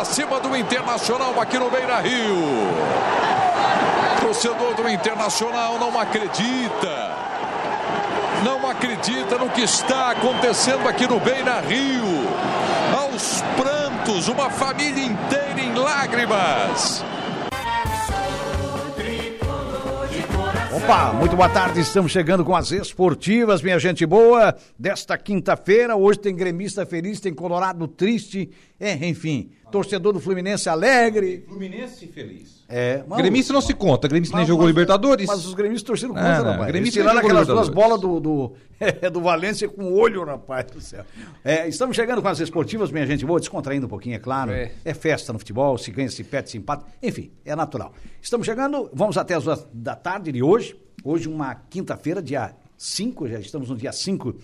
Para cima do Internacional aqui no Beira Rio. Torcedor do Internacional não acredita. Não acredita no que está acontecendo aqui no Beira Rio. Aos prantos, uma família inteira em lágrimas. Opa, muito boa tarde, estamos chegando com as esportivas, minha gente boa, desta quinta-feira, hoje tem gremista feliz, tem colorado triste, é, enfim, torcedor do Fluminense alegre. Fluminense feliz. É, mas- Gremista não se conta, gremista nem jogou mas- Libertadores. Mas os gremistas torceram Não, contra, não, rapaz. gremista Eles tiraram aquelas duas bolas do, do, do Valência com o olho, rapaz do céu. É, estamos chegando com as esportivas, minha gente boa, descontraindo um pouquinho, é claro. É. É. festa no futebol, se ganha, se perde, se empata, enfim, é natural. Estamos chegando, vamos até as duas da tarde de hoje, hoje uma quinta-feira, dia 5, já estamos no dia 5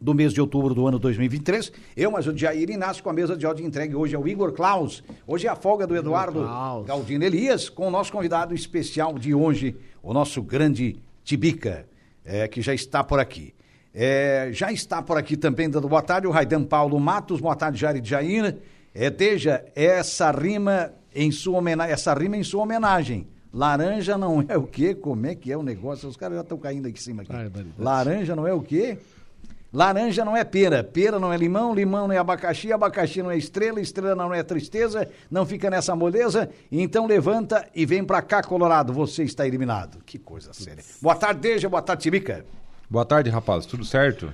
do mês de outubro do ano 2023. Eu, mas o Jair Inácio, com a mesa de áudio entregue hoje é o Igor Klaus. Hoje é a folga do Eduardo. Galdino Elias, com o nosso convidado especial de hoje, o nosso grande Tibica, é, que já está por aqui. É, já está por aqui também dando boa tarde o Raidan Paulo Matos, boa tarde Jair de Jair. É, Deja, essa rima em sua homenagem, essa rima em sua homenagem. Laranja não é o quê? Como é que é o negócio? Os caras já estão caindo aqui em cima aqui. Barbaridade. Laranja não é o quê? Laranja não é pera, pera não é limão, limão não é abacaxi, abacaxi não é estrela, estrela não é tristeza, não fica nessa moleza, então levanta e vem pra cá, Colorado, você está eliminado. Que coisa séria. Boa tarde, Deja, boa tarde, Tibica. Boa tarde, rapaz. Tudo certo?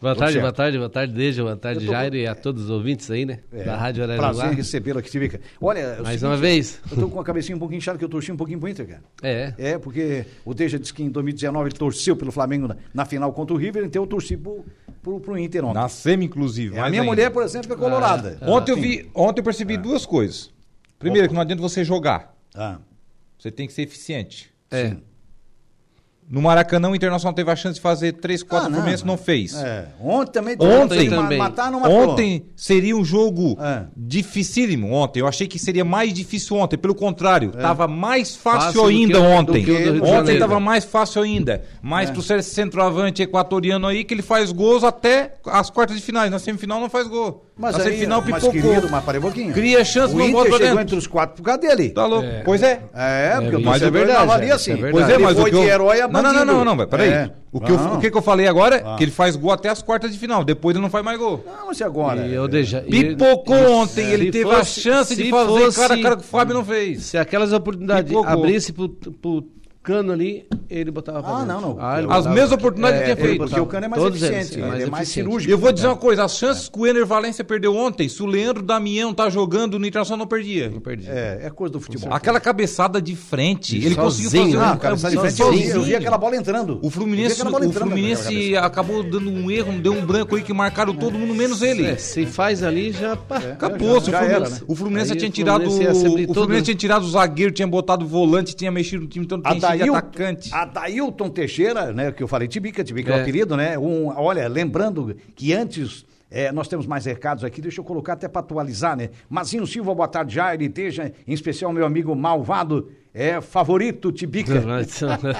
Boa tarde, certo. boa tarde, boa tarde, Deja, boa tarde, tô- Jair e a todos os ouvintes aí, né? da Rádio Prazer Araranguá. em recebê-lo aqui, Tibica. Olha, é Mais seguinte, uma vez. Eu tô com a cabecinha um pouquinho inchada, que eu torci um pouquinho pro Inter, cara. É. É, porque o Deja disse que em 2019 ele torceu pelo Flamengo na, na final contra o River, então eu torci pro, pro, pro Inter ontem. Na semi, inclusive. É, a minha ainda. mulher, por exemplo, é colorada. Ontem eu Sim. vi, ontem eu percebi duas coisas. Primeiro, que não adianta você jogar. Ah, Você tem que ser eficiente. É. No Maracanã, o Internacional teve a chance de fazer 3, 4, Ah, Fluminense não, fez. É, ontem também Ontem também. matar não matou. Ontem seria um jogo É. dificílimo ontem. Eu achei que seria mais difícil ontem. Pelo contrário, tava mais fácil, Fácil ainda ontem. ontem Janeiro. tava mais fácil ainda. Mas pro ser centroavante equatoriano aí, que ele faz gols até as quartas de finais. Na semifinal não faz gol. Mas Na aí, semifinal mas pipocou. querido, mas parei um pouquinho. Cria chance, o não Inter chegou dentro. entre os quatro por causa dele. Tá louco. Pois é. É, porque o isso mas torcedor é verdade, avalia é, assim. é verdade. Pois é, Ele mas foi o que eu... de herói a não, não, não, não, não, peraí. É. O, que eu, o que que eu falei agora Ah. é que ele faz gol até as quartas de final. Depois ele não faz mais gol. Não, mas agora? E eu e- Pipocou e- ontem, ele teve a chance de fazer fosse- cara a cara que o Fábio não fez. Se aquelas oportunidades Pipocou. abrissem pro, pro cano ali, ele botava pra Ah, dentro. não, não. ele As mesmas oportunidades É, que tinha feito. Porque o Cano é mais Todos eficiente, eles, ele é mais eficiente. cirúrgico. Eu vou dizer uma coisa, as chances que o Ener Valência perdeu ontem, se o Leandro Damião tá jogando no Internacional, não perdia. Não perdi. É, é coisa do futebol. Aquela cabeçada de frente, ele Sozinho, conseguiu fazer né? Ah, um sai de frente, eu vi, eu vi aquela bola entrando. O Fluminense, o Fluminense acabou dando um erro, deu um branco aí que marcaram todo mundo, menos ele. É, se faz ali, já. pá, Acabou, o Fluminense, né? o Fluminense tinha o tirado o. Fluminense tinha tirado o zagueiro, tinha botado o volante, tinha mexido no time, então tem cheio de Adail- atacante. Adailton Teixeira, né, que eu falei, Tibica, Tibica é, o É. apelido, né? Um, olha, lembrando que antes é, nós temos mais recados aqui, deixa eu colocar até para atualizar, né? Mazinho Silva, boa tarde, Jair, Teja, em especial meu amigo Malvado, é favorito, Tibica.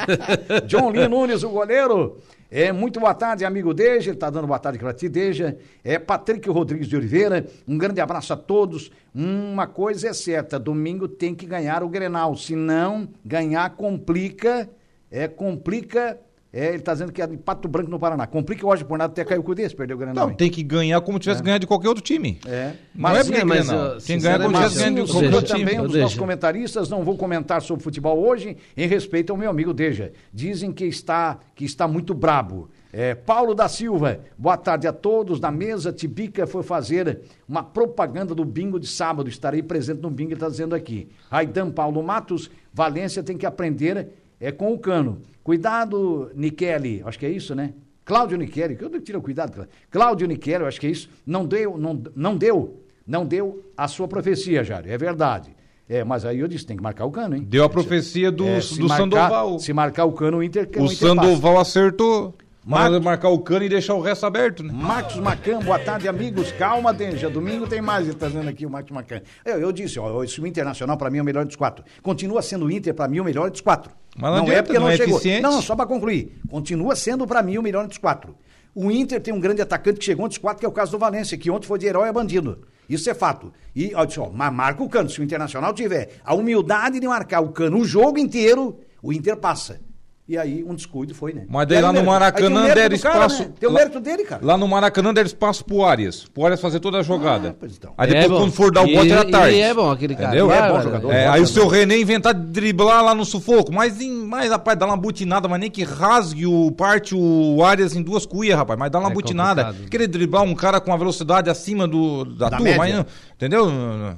John Lee Nunes, o goleiro. É, muito boa tarde, amigo Deja. Ele está dando boa tarde para ti, Deja. É Patrick Rodrigues de Oliveira. Um grande abraço a todos. Uma coisa é certa: domingo tem que ganhar o Grenal. Se não ganhar, complica. É, complica. É, ele está dizendo que é de Pato Branco no Paraná. Complica hoje por nada até caiu com o desse, perdeu o Grenal. Não, tem que ganhar como tivesse ganhado de qualquer outro time. É. Não é porque mas, ganha, ó, não. Tem que ganhar como tivesse ganhado de qualquer outro time. também um dos nossos comentaristas, não vou comentar sobre futebol hoje, em respeito ao meu amigo Deja. Dizem que está, que está muito brabo. É, Paulo da Silva, boa tarde a todos. Na mesa, Tibica foi fazer uma propaganda do bingo de sábado. Estarei presente no bingo, ele está dizendo aqui. Raidan Paulo Matos, Valência tem que aprender é, com o cano. Cuidado, Niqueli, acho que é isso, né? Cláudio Niqueli, que eu tiro cuidado, Cláudio. Eu acho que é isso. Não deu, não, não deu não deu a sua profecia, Jário, é verdade. É, mas aí eu disse, tem que marcar o cano, hein? Deu a profecia do, É, se do marcar- Sandoval. Se marcar o cano, o Inter, O Inter passa. Sandoval acertou. Mar- Mas marcar o cano e deixar o resto aberto, né? Marcos Macan, boa tarde, amigos. Calma, Denja. Domingo tem mais, ele tá dizendo aqui o Marcos Macan. Eu, eu disse, ó, esse Internacional para mim é o melhor dos quatro. Continua sendo o Inter para mim o melhor dos quatro. Mas não adianta, porque não não, é chegou. eficiente. Não, não, só para concluir. Continua sendo para mim o melhor dos quatro. O Inter tem um grande atacante que chegou entre os quatro, que é o caso do Valência, que ontem foi de herói a bandido. Isso é fato. E, ó, disse, ó, mas marca o cano. Se o Internacional tiver a humildade de marcar o cano o jogo inteiro, o Inter passa. E aí, um descuido foi, né? Mas daí aí lá no aí Maracanã mérito deram cara, espaço. né? Tem o mérito dele, cara. Lá no Maracanã deram espaço pro Arias. Pro Arias fazer toda a jogada. Ah, pois então. Aí depois, É bom. quando for dar o bote, era tarde. ele é bom, aquele cara. Entendeu? É bom Bárbaro. jogador. É, bom aí o seu René inventar de driblar lá no sufoco, mas, em, mas rapaz, dá uma butinada, mas nem que rasgue o parte o Arias em duas cuias, rapaz, mas dá uma É butinada. complicado. Querer driblar um cara com uma velocidade acima do, da, Da turma, média. mas entendeu?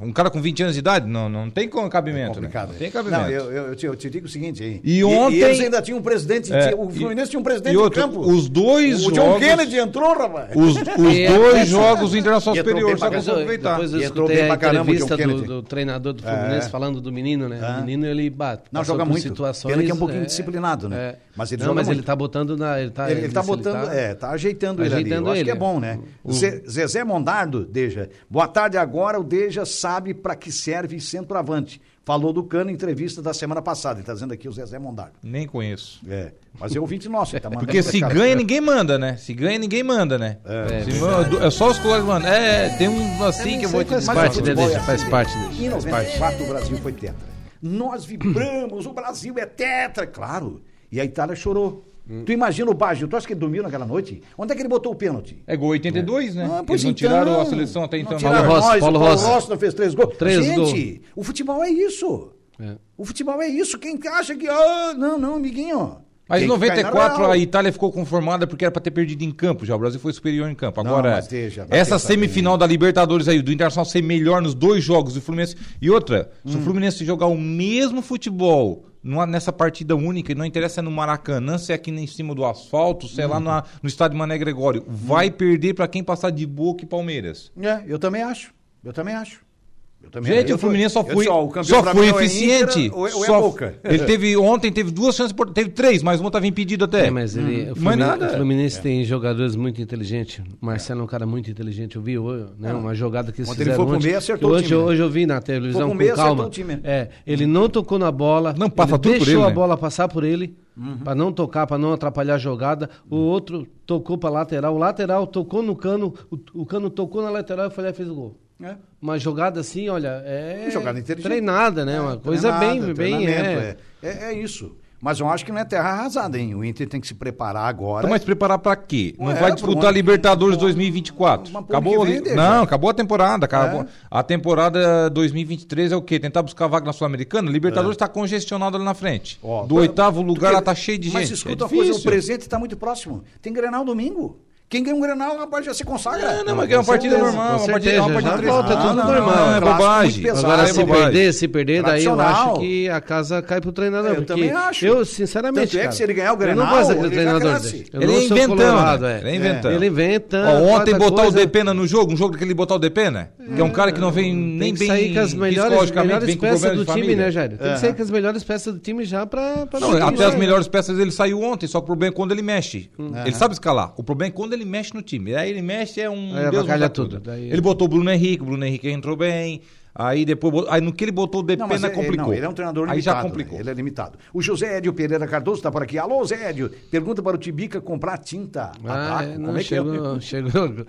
Um cara com 20 anos de idade, não, não tem cabimento. né? complicado. Não tem cabimento. Não, eu, eu, te, eu te digo o seguinte aí. E ontem- eles ainda tinham um presidente, É, o e- Fluminense tinha um presidente e de outro, campo. os dois o John jogos- Kennedy entrou, rapaz. Os, os E- dois jogos o Internacional E entrou Superior, bem só pra que Depois eu, aproveitar. depois eu E entrou escutei bem a entrevista do, do treinador do Fluminense É. falando do menino, né? É. O menino, ele bate. Não, joga por muito. Situações, Pena que é um pouquinho disciplinado, né? Mas ele Não, mas muito. ele tá botando na... Ele tá, Ele, ele tá botando, tá- é, tá ajeitando, ele ali. ajeitando Eu acho ele, que é é. bom, né? Zezé Mondardo, Deja. Boa tarde agora, o Deja sabe para que serve centroavante. Falou do Cano em entrevista da semana passada. Ele tá dizendo aqui o Zezé Mondardo. Nem conheço. É, mas é ouvinte nosso, tá Porque se cá. ganha, ninguém manda, né? Se ganha, ninguém manda, né? É, Se manda- é só os colegas mandam. É, tem um assim que eu vou te faz dizer. parte dele, é faz parte dele, Em faz 94 o Brasil foi tetra. Nós vibramos, o Brasil é tetra, claro. E a Itália chorou. Hum. Tu imagina o Baggio, tu acha que ele dormiu naquela noite? Onde é que ele botou o pênalti? É gol 82, né? Ah, Eles pois não então, tiraram a seleção até não então. Paulo Rossi, nós, Paulo o Paulo Rossi. Rossi não fez três gols. Três Gente, o futebol é isso. É. O futebol é isso. Quem acha que. Ah, não, não, amiguinho. Mas em Tem que cair na 94 real. a Itália ficou conformada porque era pra ter perdido em campo já. O Brasil foi superior em campo. Não, Agora, mas deixa, essa semifinal da Libertadores aí, do Internacional ser melhor nos dois jogos do Fluminense. E outra, se Hum. o Fluminense jogar o mesmo futebol numa- nessa partida única, e não interessa no Maracanã, se é aqui em cima do asfalto, se é Hum. lá na- no estádio Mané Gregório, vai perder pra quem passar de Boca e Palmeiras. É, eu também acho. Eu também acho. Gente, eu o Fluminense só foi, disse, ó, o campeão só foi é eficiente. Inter ou é- ou é só- Boca. Ele teve ontem teve duas chances, por- teve três, mas uma estava impedido até. É, mas ele, o Mas Fluminense, nada. o Fluminense tem jogadores muito inteligentes. O Marcelo é um cara muito inteligente. Eu vi hoje, né, uma jogada que eles Ontem ele foi pro ontem, meio e acertou que o hoje, time, hoje eu vi na televisão Foi pro com meio acertou calma. o time. É, ele não tocou na bola, Não, passa ele tudo por deixou ele, a né? bola passar por ele, Uhum. pra não tocar, pra não atrapalhar a jogada. O outro tocou pra lateral, o lateral tocou no cano, o, o cano tocou na lateral e foi lá e fez o gol. É. Uma jogada assim, olha, é Jogada inteligente. treinada, né? Uma coisa bem, bem é. é. É, é isso. Mas eu acho que não é terra arrasada, hein? O Inter tem que se preparar agora. Então, mas preparar pra quê? Não Ué, vai disputar Libertadores ano- 2024. mas pro ano Acabou vem. Não, acabou a temporada. Acabou. É. A temporada 2023 é o quê? Tentar buscar vaga na Sul-Americana? Libertadores está congestionado ali na frente. É. Ó, Do tu- oitavo lugar quer- ela tá cheio de Mas gente. escuta é uma coisa, o difícil. presente está muito próximo. Tem Grenal domingo. Quem ganha um Grenal, rapaz, já se consagra. Não, não, mas é uma partida certeza, normal. Uma partida, é uma certeza, partida já volta tradicional. tudo Não, normal. Não, é Clássico bobagem. pesado. Agora, Ah, se é bobagem. perder, se perder, daí eu acho que a casa cai pro treinador. Eu também acho. Eu, sinceramente. Tanto é que cara, se ele ganhar o eu Grenal, não gosto daquele ele treinador. cresce. dele. Eu Ele é inventando. colorado, né? é. Ele é inventando. Ele inventa. Ó, ontem botar o Depena no jogo, um jogo daquele botar o Depena, que é um cara que não vem nem Tem que bem sair com as melhores, peças do time, né, Jair? Tem que sair com as melhores peças do time já pra. Não, até as melhores peças ele saiu ontem, só que o problema é quando ele mexe. Ele sabe escalar. O problema é quando ele mexe no time. Aí ele mexe, é um Aí Deus tudo. acuda. Daí- Ele botou o Bruno Henrique, o Bruno Henrique entrou bem. Aí depois, aí no que ele botou o Não, Depena é- complicou. não, ele é um treinador Aí limitado. já complicou. né? Ele é limitado. O José Edio Pereira Cardoso está por aqui. Alô, Zé Edio. Pergunta para o Tibica comprar tinta. Ah, Tabaco, é, como não, é que é? chegou, chegou.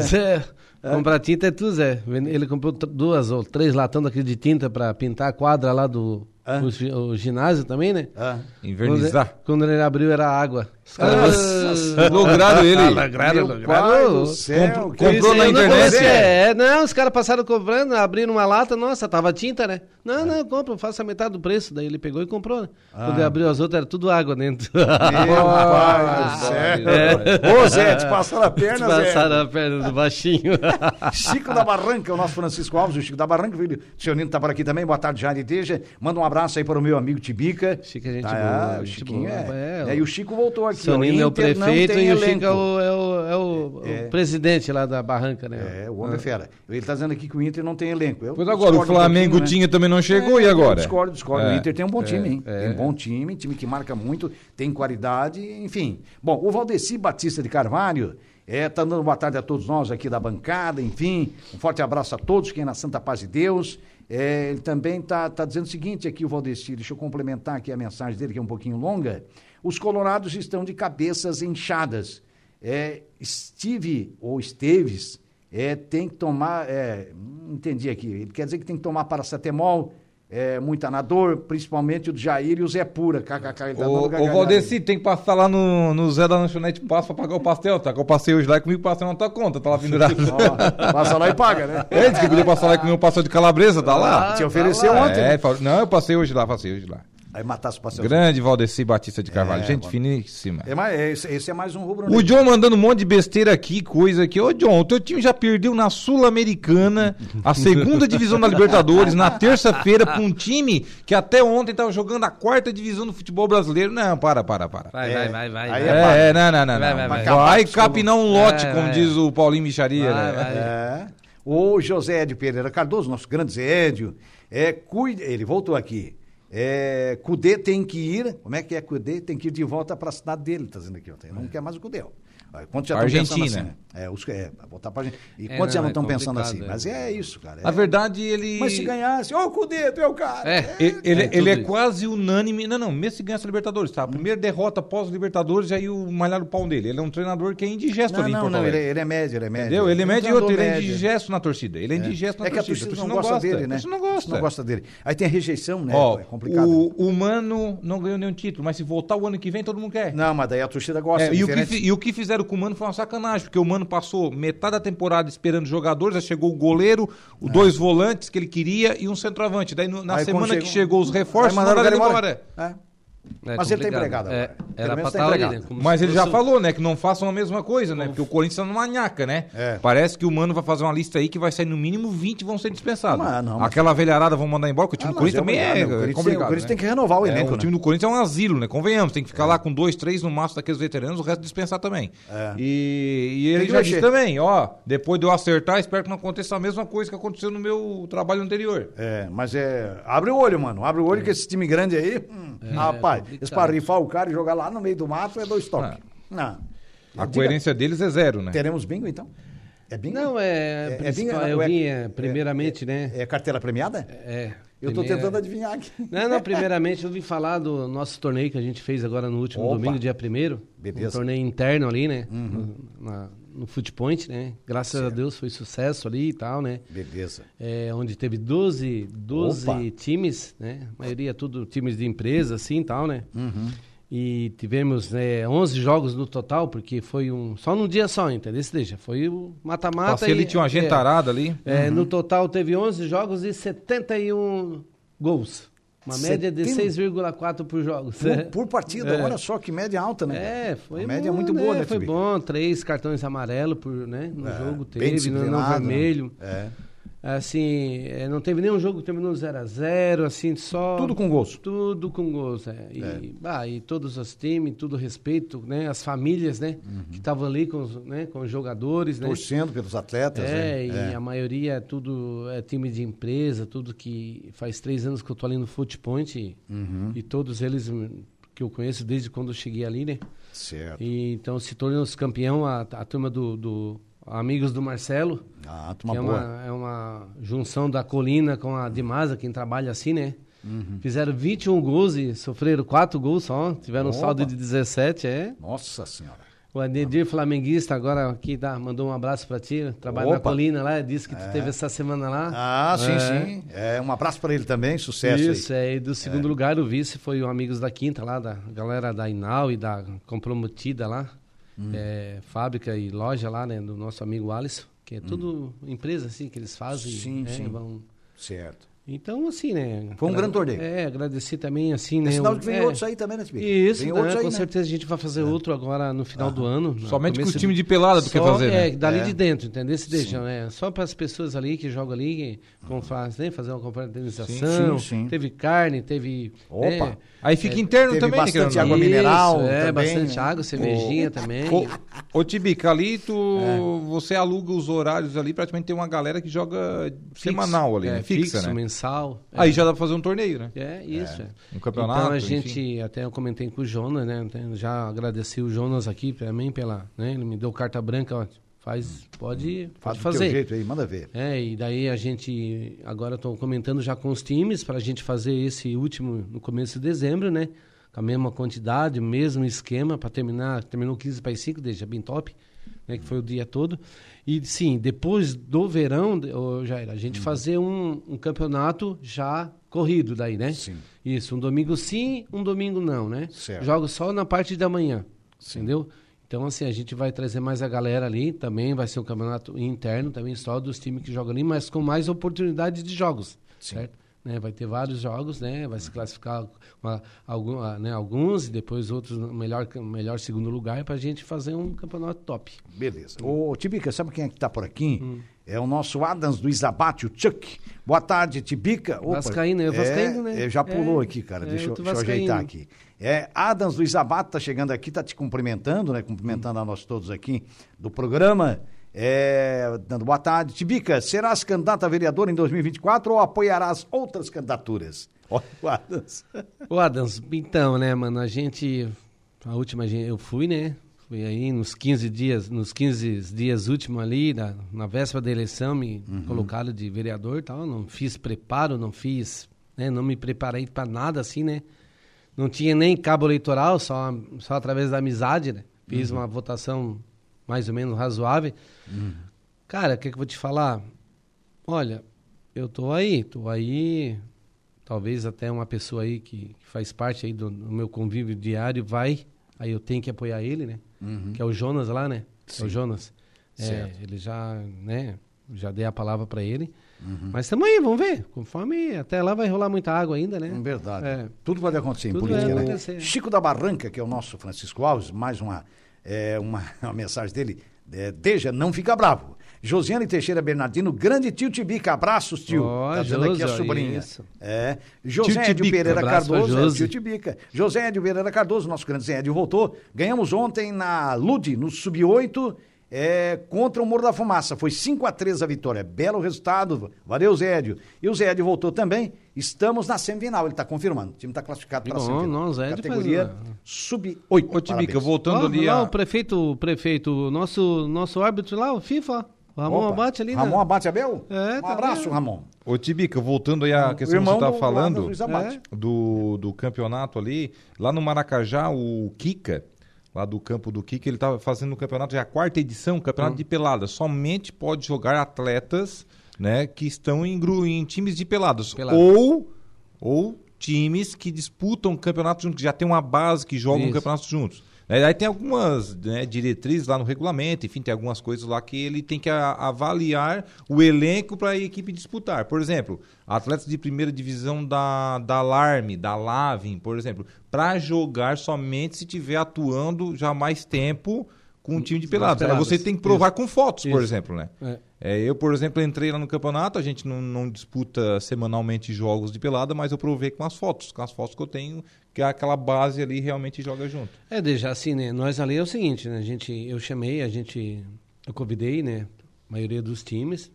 Zé, comprar tinta é tu, Zé. Ele comprou duas ou três latão daquele de tinta pra pintar a quadra lá do Ah. o, o ginásio também, né? Ah. Invernizar. Quando, quando ele abriu era água. Os caras- Nossa, lograram ele. Lograram, Meu lograram. Comp- comprou na internet? É, não, os caras passaram comprando, abriram uma lata, nossa, tava tinta, né? Não, não, compra, faça metade do preço. Daí ele pegou e comprou, né? Quando ele abriu as outras, era tudo água dentro. Meu pai do céu. Ô, Zé, te passaram a perna, Zé. Passaram a perna do baixinho. Chico da Barranca, o nosso Francisco Alves, o Chico da Barranca, filho. O senhor Nino tá por aqui também. Boa tarde, Jair Teja. Manda um abraço aí para o meu amigo Tibica. Chico é gente Tá, boa, o gente Chiquinho boa. é. É, É, E o Chico voltou aqui. Seu ó, Nino é o prefeito e o. Chico é o, é o- é o- É. o presidente lá da barranca, né? É, o homem é fera. Ele está dizendo aqui que o Inter não tem elenco. Eu Pois agora, o Flamengo pouquinho, né? tinha também não chegou, É, e agora? Discordo, discordo. É, O Inter tem um bom time, hein? é. Tem um bom time, time que marca muito, tem qualidade, enfim. Bom, o Valdeci Batista de Carvalho é, tá dando boa tarde a todos nós aqui da bancada, enfim. Um forte abraço a todos, quem é na Santa Paz de Deus. É, ele também tá, tá dizendo o seguinte aqui, o Valdeci, deixa eu complementar aqui a mensagem dele, que é um pouquinho longa. Os colorados estão de cabeças inchadas. É, Steve, ou Esteves, é, tem que tomar, é, não entendi aqui, ele quer dizer que tem que tomar paracetamol, é, muito anador, principalmente o Jair e o Zé Pura, kkk, tá ô gargalhada Valdeci, tem que passar lá no, no Zé da Lanchonete Passo pra pagar o pastel, tá? Que eu passei hoje lá e comigo o pastel na tua conta, tá lá pendurado. Ó, passa lá e paga, né? Ele disse que podia passar lá e comer um pastel de calabresa, tá lá? Te ofereceu lá. ontem, É, né? não, eu passei hoje lá, passei hoje lá. Aí matasse o pastel. Grande Valdeci Batista de Carvalho, É, gente mano. finíssima. É, mais- é, esse, esse é mais um rubro O John mandando um monte de besteira aqui, coisa aqui. Ô, John, o teu time já perdeu na Sul-Americana, a segunda divisão da Libertadores, na terça-feira, pra um time que até ontem tava jogando a quarta divisão do futebol brasileiro. Não, para, para, para. Vai, É, vai, vai, vai. é É, é, não, não, não. Vai, não. vai, Vai, vai. capinar um lote, Vai, como vai. diz o Paulinho Micharia. Vai, né? vai. É. O José Edio Pereira Cardoso, nosso grande Zé Edio, é, cuide, ele voltou aqui. É, Cudê tem que ir, como é que é Cudê? Tem que ir de volta para a cidade dele, tá dizendo aqui, não quer mais o Cudê, ó. Quantos já Argentina. pensando assim? É, os, é, botar pra gente. E é, quantos já não estão é pensando assim? Mas é. é isso, cara. A é. verdade, ele. Mas se ganhasse, ó, oh, o Cudeto, é o cara. É, é ele, ele, ele é, quase unânime. Não, não, mesmo se ganhasse a Libertadores, tá? A hum. primeira derrota pós-Libertadores, aí o malhar o pau dele. Ele é um treinador que é indigesto não, ali. Não, não, ele, ele, é médio, ele é médio. Entendeu? Ele é médio e outro, ele é indigesto na torcida. Ele é indigesto na torcida. É que a torcida, a torcida não, gosta, gosta dele, né? A torcida não gosta. Não gosta dele. Aí tem a rejeição, né? É complicado. O, humano não ganhou nenhum título, mas se voltar o ano que vem, todo mundo quer. Não, mas daí a torcida gosta. e o que fizeram com o Mano foi uma sacanagem, porque o Mano passou metade da temporada esperando jogadores, já chegou o goleiro, os é. dois volantes que ele queria e um centroavante. Daí na aí, semana chegou, que chegou os reforços, mandaram ele embora. embora. É. É Mas ele tá complicado. empregado É, agora. Pelo era pra menos tá estar ali, né? Mas ele já falou, né, que não façam a mesma coisa, né? Porque o Corinthians tá numa nhaca, né? É. Parece que o Mano vai fazer uma lista aí que vai sair no mínimo 20 vão ser dispensados. Mas não, mas- Aquela velharada vão mandar embora, porque o time Ah, do Corinthians também é, o Corinthians tem- complicado. O Corinthians né? tem que renovar o É, elenco, o time né? do Corinthians é um asilo, né? Convenhamos, tem que ficar lá com dois, três no máximo daqueles veteranos, o resto dispensar também. É. E, e ele que já disse também, ó, depois de eu acertar, espero que não aconteça a mesma coisa que aconteceu no meu trabalho anterior. É, mas é. Abre o olho, mano. Abre o olho que esse time grande aí. hum, rapaz, complicado. esse pra rifar o cara e jogar lá no meio do mato é dois toques. Não. A Diga- coerência deles é zero, né? Teremos bingo, então? É bingo? Não, é. É- é vinha- eu é- vinha, primeiramente, né? É cartela premiada? É. Eu tô primeira- tentando adivinhar aqui. Não, não, primeiramente eu vim falar do nosso torneio que a gente fez agora no último Opa. domingo, dia 1 Beleza. Uhum. Um torneio interno ali, né? No, na, no Foot Point, né? Graças a Deus foi sucesso ali e tal, né? Beleza. É, onde teve 12, 12 Opa. times, né? A maioria tudo times de empresa, assim e tal, né? Uhum. E tivemos né, 11 jogos no total, porque foi um. Só num dia só, entendeu? Deixa. Foi o mata-mata. Passei ali, tinha uma é, gentarada ali. é, Uhum. No total teve 11 jogos e 71 gols. Uma média de 70? 6,4 por jogo. Por, por partida, É. olha só que média alta, né? É, foi A média bom, é muito boa, né, Foi Tibi? bom, três cartões amarelos por, né, no É, jogo teve, no, no vermelho. É. Assim, é, não teve nenhum jogo que terminou 0 a 0 assim, só... Tudo com gols. Tudo com gols, é. E, ah, e todos os times, tudo respeito, né? As famílias, né? Que estavam ali com os, né? com os jogadores, né? Torcendo pelos atletas. É, né? e a maioria é tudo é time de empresa, tudo que faz três anos que eu tô ali no Foot Point e, Uhum. e todos eles que eu conheço desde quando eu cheguei ali, né? Certo. E, então se tornou-se campeão a, a turma do, do Amigos do Marcelo, Ah, que turma é boa. uma, é uma junção da Colina com a Dimasa, quem trabalha assim, né? Uhum. Fizeram 21 gols e sofreram 4 gols só, tiveram um Opa. saldo de 17, é. Nossa senhora. O Adedir Flamenguista agora aqui dá, mandou um abraço pra ti, trabalha na Opa. Colina lá, disse que tu teve essa semana lá. Ah, sim, É. sim. É, um abraço para ele também, sucesso Isso, aí. é, e do segundo lugar o vice foi o Amigos da Quinta lá, da galera da Inal e da Comprometida lá, Hum. é, fábrica e loja lá, né, do nosso amigo Alisson, que é tudo empresa assim que eles fazem. Sim, né, sim. vão- Certo. Então, assim, né? Foi um grande torneio. É, agradecer também, assim, né? É sinal o- de que vem é, outros aí também, né, Tibica? Isso, Vem né, outros aí, com né? certeza a gente vai fazer outro agora no final do ano. no Somente com o time de pelada tu quer Só, fazer, É, né? dali É. de dentro, entendeu? Se deixam, né? Só para as pessoas ali que jogam ali, que vão fazer, né? fazer uma confraternização. Sim, sim. Teve carne, teve. Opa. né? Aí fica interno teve também, né, bastante água mineral É, também, bastante né? água, cervejinha também. Ô, ô Tibica, ali tu, É. você aluga os horários ali, praticamente tem uma galera que joga semanal ali, é, né? Fixa, fixo, né? mensal. é. Aí já dá pra fazer um torneio, né? É, isso. É. Um campeonato, Então a enfim. gente, até eu comentei com o Jonas, né? Já agradeci o Jonas aqui também pela, né? Ele me deu carta branca, ó, faz, pode, Faz pode do teu fazer. jeito aí, manda ver. É, e daí a gente, agora estou comentando já com os times para a gente fazer esse último no começo de dezembro, né? Com a mesma quantidade, mesmo esquema para terminar, terminou 15 para as 5, deixa bem top, né? Que foi o dia todo. E sim, depois do verão, ô, Jair, a gente Uhum. fazer um, um campeonato já corrido daí, né? Sim. Isso, um domingo sim, um domingo não, né? Certo. Jogos só na parte da manhã, entendeu? Então, assim, a gente vai trazer mais a galera ali, também vai ser um campeonato interno, também só dos times que jogam ali, mas com mais oportunidades de jogos, certo? Né, vai ter vários jogos, né? Vai se classificar uma- ah, né, alguns e depois outros no melhor, melhor segundo lugar para a gente fazer um campeonato top. Beleza. Ô, Tibica, sabe quem é que tá por aqui? Hum. É o nosso Adams do Isabate, o Chuck. Boa tarde, Tibica. Opa, Vascaíno, é Vascaíno, né? é, já pulou É, aqui, cara. é, deixa, eu, deixa eu ajeitar aqui. É, Adams do Isabate tá chegando aqui, tá te cumprimentando, né? Cumprimentando a nós todos aqui do programa. É, dando boa tarde. Tibica, serás candidata a vereador em 2024 ou apoiarás outras candidaturas? Olha o Adams. Ô Adams, então, né, mano, a gente. A última eu fui, né? Fui aí nos 15 dias, nos 15 dias últimos ali, na, na véspera da eleição, me colocaram de vereador e tal. Não fiz preparo, não fiz, né? Não me preparei para nada assim, né? Não tinha nem cabo eleitoral, só, só através da amizade, né? Fiz uma votação mais ou menos razoável. Cara, o que, que eu vou te falar? Olha, eu tô aí, tô aí. Talvez até uma pessoa aí que, que faz parte aí do, do meu convívio diário vai. Aí eu tenho que apoiar ele, né? Que é o Jonas lá, né? É o Jonas. É, ele já, né? Já dei a palavra para ele. Uhum. Mas estamos aí, vamos ver. Conforme até lá vai rolar muita água ainda, né? Verdade. É. Tudo pode acontecer em Tudo política, vai né? acontecer. Chico da Barranca, que é o nosso Francisco Alves, mais uma, é, uma, uma mensagem dele. É, Deja, não fica bravo. Josiane Teixeira Bernardino, grande tio Tibica, abraços, tio. Ó, tá dizendo aqui a sobrinha. isso. É. José Tio Edio Pereira Cardoso, é, tio Tibica. José Edio Pereira Cardoso, nosso grande Zé Edio voltou. Ganhamos ontem na Lude, no Sub-8, é, contra o Morro da Fumaça. Foi 5 a 3 a vitória. Belo resultado. Valeu, Zé Edio. E o Zé Edio voltou também. Estamos na semifinal, ele está confirmando. O time está classificado para a semifinal. não, Zé Edio Categoria faz uma- Sub-8. Ô Tibica, voltando Ó, ali lá a... o prefeito, o prefeito, o nosso, nosso árbitro lá, o FIFA, o Ramon Opa, Abate ali, Ramon né? Abate Abel? É, um tá abraço, vendo? Ramon. Ô Tibica, voltando aí à O questão que você tá do falando... É. do, do campeonato ali, lá no Maracajá, o Kika, lá do campo do Kika, ele estava fazendo o campeonato, já a quarta edição, campeonato de pelada. Somente pode jogar atletas né, que estão em, em times de peladas. Pelada. Ou, ou times que disputam campeonato juntos, que já tem uma base que jogam Isso. campeonato juntos. Aí tem algumas né, diretrizes lá no regulamento, enfim, tem algumas coisas lá que ele tem que a- avaliar o elenco para a equipe disputar. Por exemplo, atletas de primeira divisão da, da Alarme, da Lavin, por exemplo, para jogar somente se tiver atuando já mais tempo com um time de pelados. Aí você tem que provar com fotos, por Isso. exemplo, né? É. É, eu, por exemplo, entrei lá no campeonato, a gente não, não disputa semanalmente jogos de pelada, mas eu provei com as fotos, com as fotos que eu tenho, que aquela base ali realmente joga junto. É, deixa assim, né? Nós ali é o seguinte, né? A gente, eu chamei, a gente, eu convidei, né? A maioria dos times,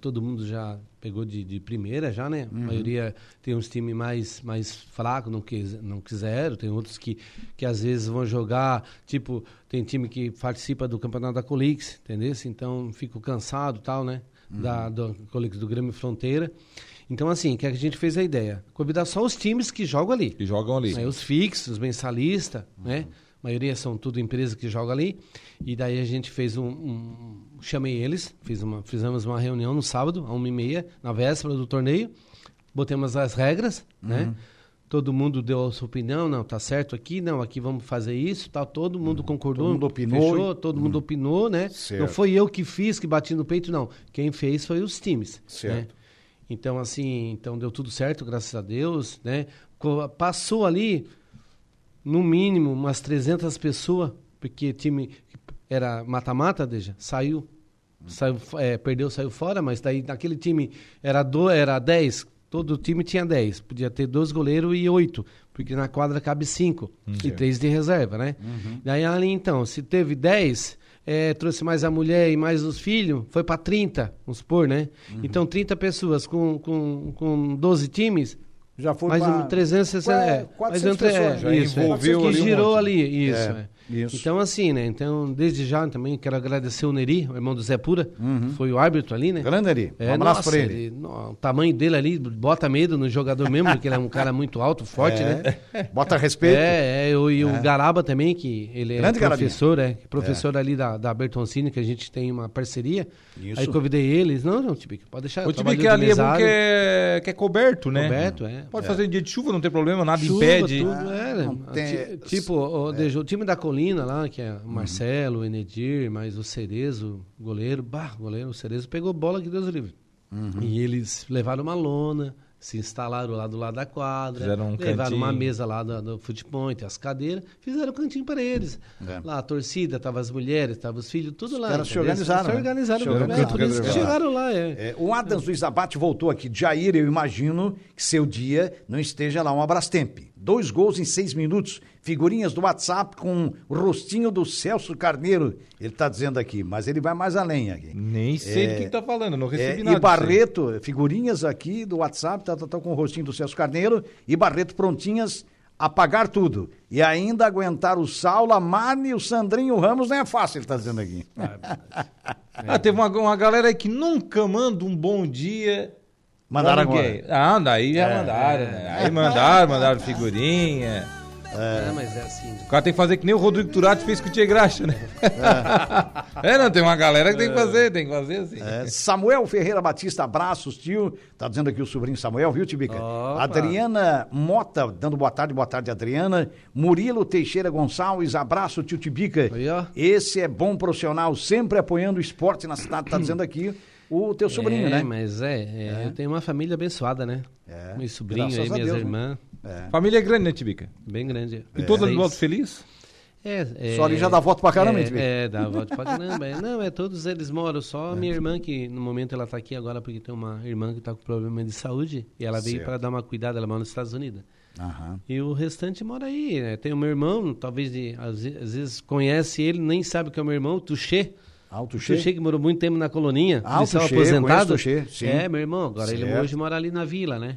todo mundo já pegou de, de primeira já, né? A maioria tem uns times mais, mais fracos, não, quis, não quiseram, tem outros que, que às vezes vão jogar, tipo, tem time que participa do campeonato da Colix, entendeu? Então, fico cansado tal, né? Da, do Colix do Grêmio Fronteira. Então, assim, que a gente fez a ideia? Convidar só os times que jogam ali. Que jogam ali. Aí os fixos, os mensalistas, né? A maioria são tudo empresas que jogam ali. E daí a gente fez um. um- chamei eles, fiz uma, fizemos uma reunião no sábado, a uma e meia, na véspera do torneio. Botamos as regras, né? Todo mundo deu a sua opinião, não, tá certo aqui, não, aqui vamos fazer isso, tal. Todo mundo concordou. Todo mundo opinou Fechou, todo mundo opinou, né? Certo. Não foi eu que fiz, que bati no peito, não. Quem fez foi os times. Certo. né? Então, assim, então deu tudo certo, graças a Deus, né? Passou ali, no mínimo, umas 300 pessoas, porque time era mata-mata, Deja, saiu, saiu é, perdeu, saiu fora, mas daí naquele time era, do, era 10, todo time tinha 10, podia ter dois goleiros e oito, porque na quadra cabe cinco e três de reserva, né? Daí ali, então, se teve 10, é, trouxe mais a mulher e mais os filhos, foi para 30, vamos supor, né? Então, 30 pessoas com, com, com 12 times, Já foi mais pra- um 360, Qua- é, 400 mais um tre- pessoas, é, já isso, é. envolveu que ali um girou monte. ali, isso, É, é. Isso. Então, assim, né? Então, desde já também quero agradecer o Neri, o irmão do Zé Pura, foi o árbitro ali, né? Grande. Um É, abraço nossa, pra ele. no- o tamanho dele ali bota medo no jogador mesmo, porque ele é um cara muito alto, forte, né? Bota respeito. É, é, eu- e o Garaba também, que ele é Grande professor, é, professor ali da, da Bertoncini, que a gente tem uma parceria. Isso. Aí convidei eles, não, não, Tibique, pode deixar. O eu time trabalho que ali é bom que é, que é coberto, né? Coberto, é. Pode fazer dia de chuva, não tem problema, nada Chuva, impede. Tudo, é, né? não tem- Ti- Tipo, o, o time da Colina lá, que é o Marcelo, o Enedir, mais o Cerezo, o goleiro, bah, o goleiro, o Cerezo pegou bola que Deus o livre. E eles levaram uma lona, se instalaram lá do lado da quadra, Fizeram um levaram cantinho. uma mesa lá do, do futebol, as cadeiras, fizeram um cantinho para eles. É. Lá a torcida, tava as mulheres, tava os filhos, tudo lá. caras se organizaram, Se né? organizaram, bem, organizaram. por isso que chegaram lá, é. É, o Adams Luiz Abate voltou aqui. Jair, eu imagino que seu dia não esteja lá um Abrastemp. Dois gols em seis minutos. Figurinhas do WhatsApp com o rostinho do Celso Carneiro. Ele está dizendo aqui, mas ele vai mais além aqui. Nem sei do que, que tá falando, não É, recebi e nada. aí. Barreto, figurinhas aqui do WhatsApp, tá, tá, tá com o rostinho do Celso Carneiro. E Barreto prontinhas a pagar tudo. E ainda aguentar o Saulo, a Mari e o Sandrinho Ramos não é fácil, ele está dizendo aqui. Ah, teve uma, uma galera aí que nunca manda um bom dia. Mandaram agora. Ah, daí já mandaram, né? Aí mandaram, mandaram figurinha. É, mas é assim. O cara tem que fazer que nem o Rodrigo Turati fez com o Tia Graxa, né? É. não, tem uma galera que tem que fazer, tem que fazer assim. É, Samuel Ferreira Batista, abraços, tio. Tá dizendo aqui o sobrinho Samuel, viu, Tibica? Opa. Adriana Mota, dando boa tarde, boa tarde, Adriana. Murilo Teixeira Gonçalves, abraço, tio Tibica. Aí, ó. Esse é bom profissional, sempre apoiando o esporte na cidade, tá dizendo aqui o teu sobrinho, é, né? mas é, é, eu tenho uma família abençoada, né? É, Meus sobrinhos graças aí, minhas Deus, né? irmãs, Família é grande, né, Tibica? bem grande. E Seis. de volta feliz? É, é, Só ali já dá voto pra caramba, é, hein? É, dá voto pra caramba. é. Não, é todos eles moram, só a minha irmã, que no momento ela tá aqui agora porque tem uma irmã que tá com problema de saúde e ela veio para dar uma cuidada, ela mora nos Estados Unidos. Aham. E o restante mora aí, né? Tem o meu irmão, talvez de, às, às vezes conhece ele, nem sabe que é o meu irmão, o Tuxê. Alto Tuxê cheio. que morou muito tempo na coloninha. Ah, ele o estava Tuxê, conheço o aposentado. Tuxê, sim. É, meu irmão. Agora ele Certo. hoje mora ali na vila, né?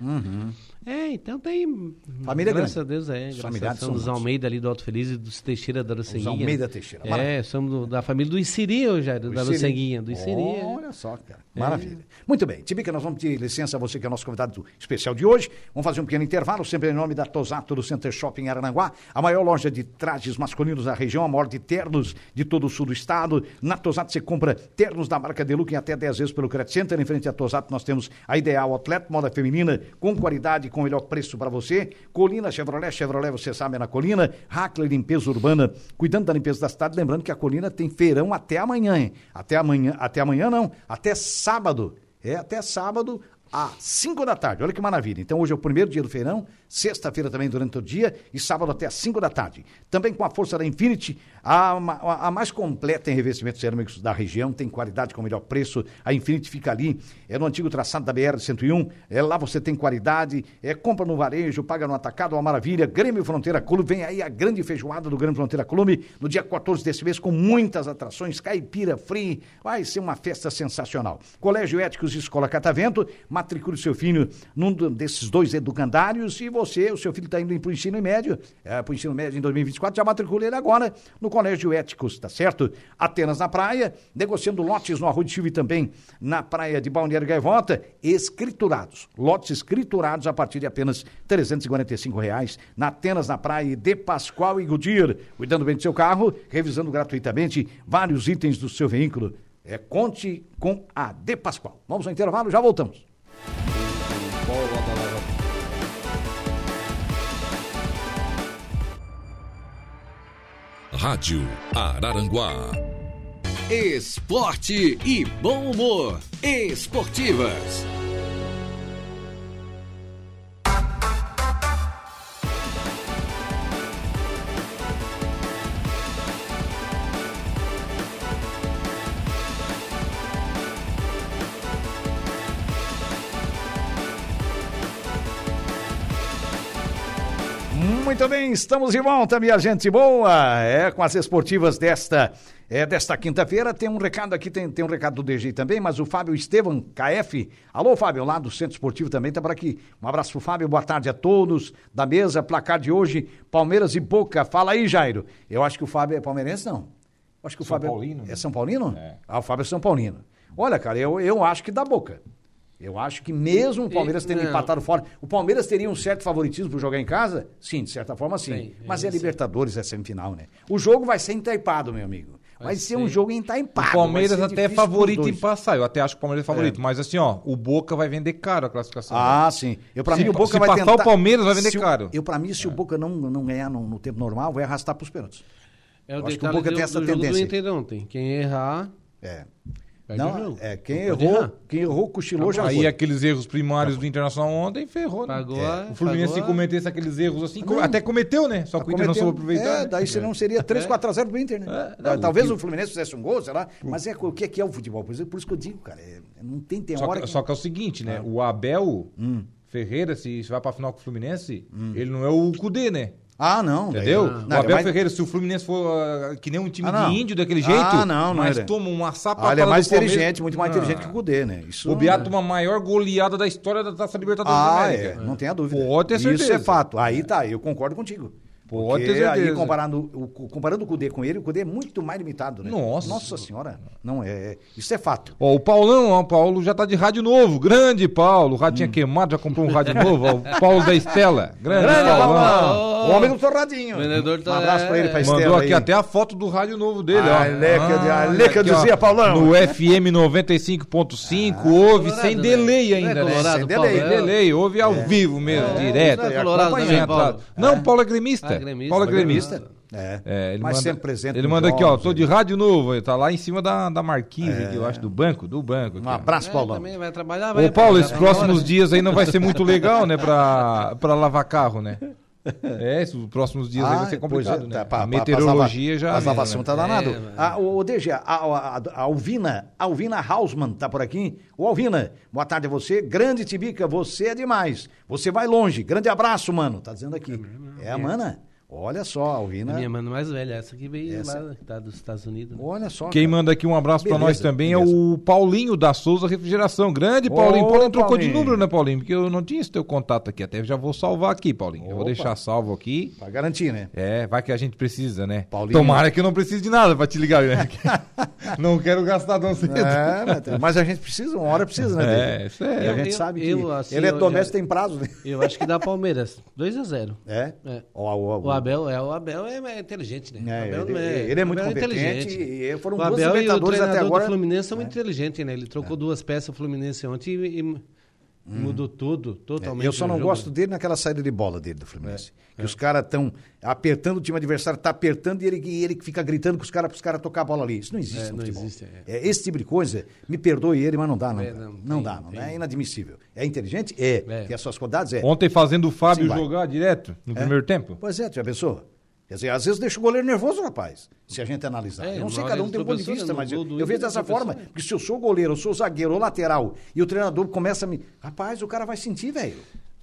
É, então tem. Família graças grande. a Deus, é. Os Graças familiares a Deus, são dos. Almeida ali do Alto Feliz e dos Teixeira da Lucenguinha. Almeida Teixeira, É, maravilha. somos do- da família do Isiri, eu já, da. Lucenguinha. Do Isiri. é. Olha só, cara. Maravilha. Muito bem. Tibica, nós vamos pedir licença a você que é o nosso convidado especial de hoje. Vamos fazer um pequeno intervalo, sempre em nome da Tosato do Center Shopping Arananguá, a maior loja de trajes masculinos da região, a maior de ternos de todo o sul do estado. Na Tosato você compra ternos da marca Deluca em até 10 vezes pelo Credit Center. Em frente à Tosato nós temos a Ideal Outlet, moda feminina, com qualidade, com o melhor preço para você. Colina Chevrolet, Chevrolet, você sabe, é na Colina. Hackler Limpeza Urbana, cuidando da limpeza da cidade. Lembrando que a Colina tem feirão até amanhã, hein? Até amanhã, até amanhã não, até sábado. É, até sábado, às 5 da tarde. Olha que maravilha. Então, hoje é o primeiro dia do feirão, sexta-feira também durante o dia e sábado até às 5 da tarde. Também com a força da Infinity, a, a- a mais completa em revestimentos cerâmicos da região, tem qualidade com melhor preço. A Infinity fica ali, é no antigo traçado da BR-101. É, lá você tem qualidade, é, compra no varejo, paga no atacado, uma maravilha. Grêmio Fronteira Clube, vem aí a grande feijoada do Grêmio Fronteira Clube, no dia 14 desse mês, com muitas atrações, caipira free, vai ser uma festa sensacional. Colégio Éticos Escola Catavento, matricule seu filho num desses dois educandários e você, o seu filho está indo para o ensino médio, é, para o ensino médio em 2024, já matricule ele agora no Colégio Éticos, tá certo? Atenas na praia, negociando lotes no Arroio de Silva e também na praia de Balneário Gaivota, escriturados, lotes escriturados a partir de apenas 345 reais, na Atenas na praia de Pascoal e Goodyear, cuidando bem do seu carro, revisando gratuitamente vários itens do seu veículo. É, conte com a De Pascoal. Vamos ao intervalo, já voltamos. Rádio Araranguá. Esporte e bom humor. Esportivas. Muito bem, estamos de volta, minha gente boa. É, com as esportivas desta é, desta quinta-feira. Tem um recado aqui, tem, tem um recado do DG também, mas o Fábio Estevam, KF. Alô, Fábio, lá do Centro Esportivo também tá por aqui. Um abraço pro Fábio, boa tarde a todos da mesa. Placar de hoje, Palmeiras e Boca. Fala aí, Jairo. Eu acho que o Fábio é palmeirense, não. Eu acho que o São Fábio é- Paulino, é né? São Paulino? É. Ah, o Fábio é São Paulino. Olha, cara, eu, eu acho que dá Boca. Eu acho que mesmo o Palmeiras tendo não. empatado fora, o Palmeiras teria um certo favoritismo para jogar em casa? Sim, de certa forma sim. Sim, Mas é sei. Libertadores, é semifinal, né? O jogo vai ser entaipado, meu amigo. Vai, ser um jogo entaipado. O Palmeiras até é favorito em passar. Eu até acho que o Palmeiras é favorito. Mas assim, ó, o Boca vai vender caro a classificação. Ah, sim. Eu, pra Se mim, o Boca se vai passar tentar... o Palmeiras, vai vender se caro. Eu, pra mim, se o Boca não, não ganhar no, no tempo normal, vai arrastar pros pênaltis. É o Eu acho que o Boca do, tem essa do jogo do tendência. Inter ontem. Quem errar, É. perde o Não, jogo. é, quem Não errou, quem errou, cochilou, já Aí foi. aqueles erros primários do Internacional ontem ferrou, né? Pagou É. a- O Fluminense se pagou a- cometesse aqueles erros assim, Não. até cometeu, né? Só que o Inter não soube aproveitar. É, né? daí senão seria 3, 4 a 0 pro Inter, né? É, não, Talvez o que- o Fluminense fizesse um gol, sei lá. Mas é, o que é que é o futebol? Por isso, por isso que eu digo, cara. é- não tem, tem Só hora que, que... só que é o seguinte, né? O Abel Ferreira, se, se vai pra final com o Fluminense, ele não é o Cudê, né? Ah, não. Entendeu? Não, o Abel vai- Ferreira, se o Fluminense for ah, que nem um time Ah, de índio daquele Ah, jeito, não, não mas era. toma uma sapatada Ah, ele é mais Palmeiras- inteligente, muito mais Ah. inteligente que o Cudê, né? Isso O Beato toma a maior goleada da história da Taça Libertadores da Ah, América. é, não tenha dúvida. Pode ter Isso é certeza. fato. Aí tá, eu concordo contigo. Pode Porque ter certeza. aí comparando o, comparando o Cudê com ele, o Cudê é muito mais limitado, né? Nossa. Nossa senhora. Não, é, isso é fato. Ó, o Paulão, ó, o Paulo já tá de rádio novo. Grande Paulo. O rádio Hum. tinha queimado, já comprou um rádio novo. Ó, o Paulo da Estela. Grande, Grande Paulão. Paulão. O homem do torradinho. Vendedor Um tá- abraço pra ele, pra Mandou Estela aqui aí. até a foto do rádio novo dele, ó. Ale que eu di- ale que eu aqui, ó, dizia, Paulão. No FM 95.5, ouve Colorado, sem né? delay Não é ainda, né? colorado, Sem delay. é? Delay, ouve ao vivo mesmo, É, direto. não é colorado acompanhando. também, Paulo? Não, Paulo é gremista. Ah, gremista. Paulo é Paulo é gremista. É. É, ele Mas manda, sempre presente Ele manda aqui, ó, tô de ele- rádio novo, ele tá lá em cima da, da marquise, aqui, eu acho, do banco, do banco. aqui, Um abraço, É, Paulão. também vai trabalhar, vai Ô, Paulo, esses próximos fora. dias aí não vai ser muito legal, né, pra, pra lavar carro, né? É, esses próximos dias aí vai ser pois complicado, é, né? tá, pra- a pra- meteorologia já... lava- As lavações né? tá danado. É. Ah, o, o DG, a, a, a Alvina, Alvina Hausmann tá por aqui. O Alvina, boa tarde a você. Grande Tibica, você é demais. Você vai longe. Grande abraço, mano. Tá dizendo aqui. É a mana. Olha só, Alvina. A minha mãe mais velha, essa que veio Essa. lá, que tá dos Estados Unidos. Olha só. Quem cara. manda aqui um abraço pra Beleza, nós também é beleza. o Paulinho da Souza Refrigeração. Grande Ô, Paulinho. Paulinho trocou de número, né, Paulinho? Porque eu não tinha esse teu contato aqui. Até já vou salvar aqui, Paulinho. Eu vou Opa. deixar salvo aqui. Pra garantir, né? É, vai que a gente precisa, né? Paulinho. Tomara que eu não precise de nada pra te ligar, né? não quero gastar tão cedo. É, mas- a gente precisa, uma hora precisa, né? É, isso E é. a gente Eu- sabe que eu, assim, ele é eu já- tem prazo, né? Eu acho que dá Palmeiras. 2 a 0 É? É. O, o, O Abel, é, o Abel é, é inteligente, né? É, ele- não ele é muito Abel competente e foram o Abel e o Libertadores até treinador agora. do Fluminense são muito inteligentes, né? Ele trocou duas peças o Fluminense ontem e, e mudou tudo, totalmente. É, Eu só não jogo. gosto dele naquela saída de bola dele do Fluminense. que os caras estão apertando o time adversário, tá apertando e ele, e ele fica gritando com os caras para os caras tocar a bola ali. Isso não existe É, no não futebol. existe, É, esse tipo de coisa, me perdoe ele, mas não dá, não. É, não, não, tem- dá, não tem. é inadmissível. É inteligente? É. É. Tem as suas qualidades? É. Ontem fazendo o Fábio Sim, jogar direto no primeiro tempo. Pois é, tu já pensou? Quer dizer, às vezes deixa o goleiro nervoso, rapaz, se a gente analisar. É, eu não sei, cada um tem um ponto de vista, né, mas eu, eu vejo dessa tropeçou, forma. né? Porque se eu sou goleiro, eu sou zagueiro ou lateral, e o treinador começa a me. Rapaz, o cara vai sentir, velho.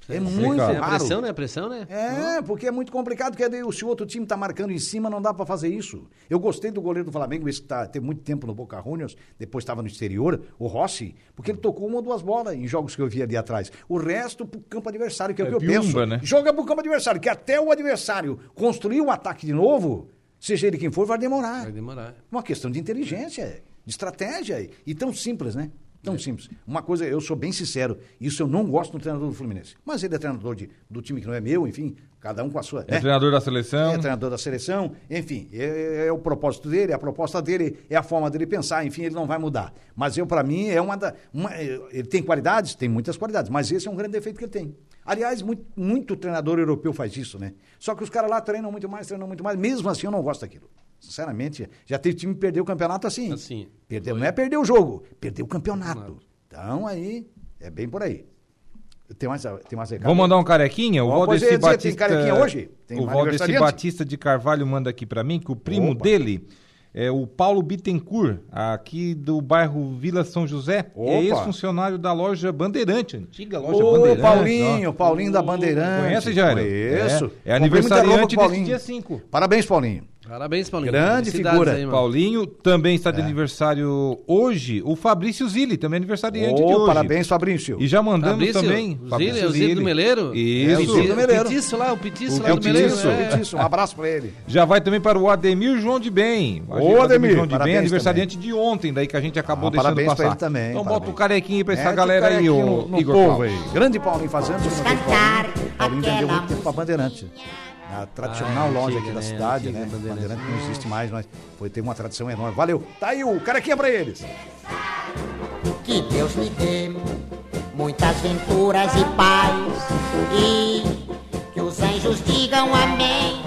É muito cara. É a raro. pressão, né? A pressão, né? É, porque é muito complicado, porque se o outro time tá marcando em cima, não dá pra fazer isso. Eu gostei do goleiro do Flamengo, esse que tá, teve muito tempo no Boca Juniors, depois estava no exterior, o Rossi, porque ele tocou uma ou duas bolas em jogos que eu vi ali atrás. O resto pro campo adversário, que é, o É que eu piumba, penso. né? Joga pro campo adversário, que até o adversário construir o ataque de novo, seja ele quem for, vai demorar. Vai demorar. Uma questão de inteligência, de estratégia. E tão simples, né? Tão simples. Uma coisa, eu sou bem sincero, isso eu não gosto do treinador do Fluminense. Mas ele é treinador de, do time que não é meu, enfim, cada um com a sua. É né? treinador da seleção. É treinador da seleção, enfim, é, é o propósito dele, a proposta dele, é a forma dele pensar, enfim, ele não vai mudar. Mas eu, para mim, é uma da. uma- é, ele tem qualidades? Tem muitas qualidades, mas esse é um grande defeito que ele tem. Aliás, muito, muito treinador europeu faz isso, né? Só que os caras lá treinam muito mais, treinam muito mais, mesmo assim eu não gosto daquilo. Sinceramente, já teve time que perdeu o campeonato assim. Assim. Perdeu, não é perder o jogo, perdeu o campeonato. Então aí, é bem por aí. Tem mais, tem mais recado? Vou mandar um carequinha. O Valdeci ia dizer, tem Batista. carequinha hoje? Tem o Valdeci? Batista de Carvalho manda aqui pra mim que o primo Opa. dele É o Paulo Bittencourt, aqui do bairro Vila São José. Opa. É ex-funcionário da loja Bandeirante, antiga loja Ô, Bandeirante. Paulinho, ó. Paulinho da Bandeirante. Conhece, Jairo? Conheço. É, é aniversariante desse Paulinho. dia 5. Parabéns, Paulinho. Parabéns, Paulinho. Grande figura. aí. Paulinho também está É. de aniversário hoje. O Fabrício Zilli, também aniversariante de Ô, hoje. parabéns, Fabrício. E já mandamos Fabrício, também. o Fabrício Zilli, é o Zilli do Meleiro? Isso. É, o Zilli do Meleiro. O Petiço lá, o Petiço É lá o do Meleiro. É. Petiço. Um abraço pra ele. Já vai também para o Ademir João de Bem. Ô, Ademir, João de Bem, parabéns aniversariante de ontem, daí que a gente acabou Ah, deixando parabéns passar. pra ele também, Então parabéns. bota o carequinho pra essa o galera aí, o Igor povo Paulo. aí. Grande Paulinho fazendo. cantar Paulinho vendeu muito tempo pra Bandeirante. A tradicional Ah, loja antiga, aqui da né? cidade, Antiga né? Bandeirante. Bandeirante não existe mais, mas foi ter uma tradição enorme. Valeu. Tá aí o carequinha pra eles. Que Deus me dê muitas venturas e paz e que os anjos digam amém.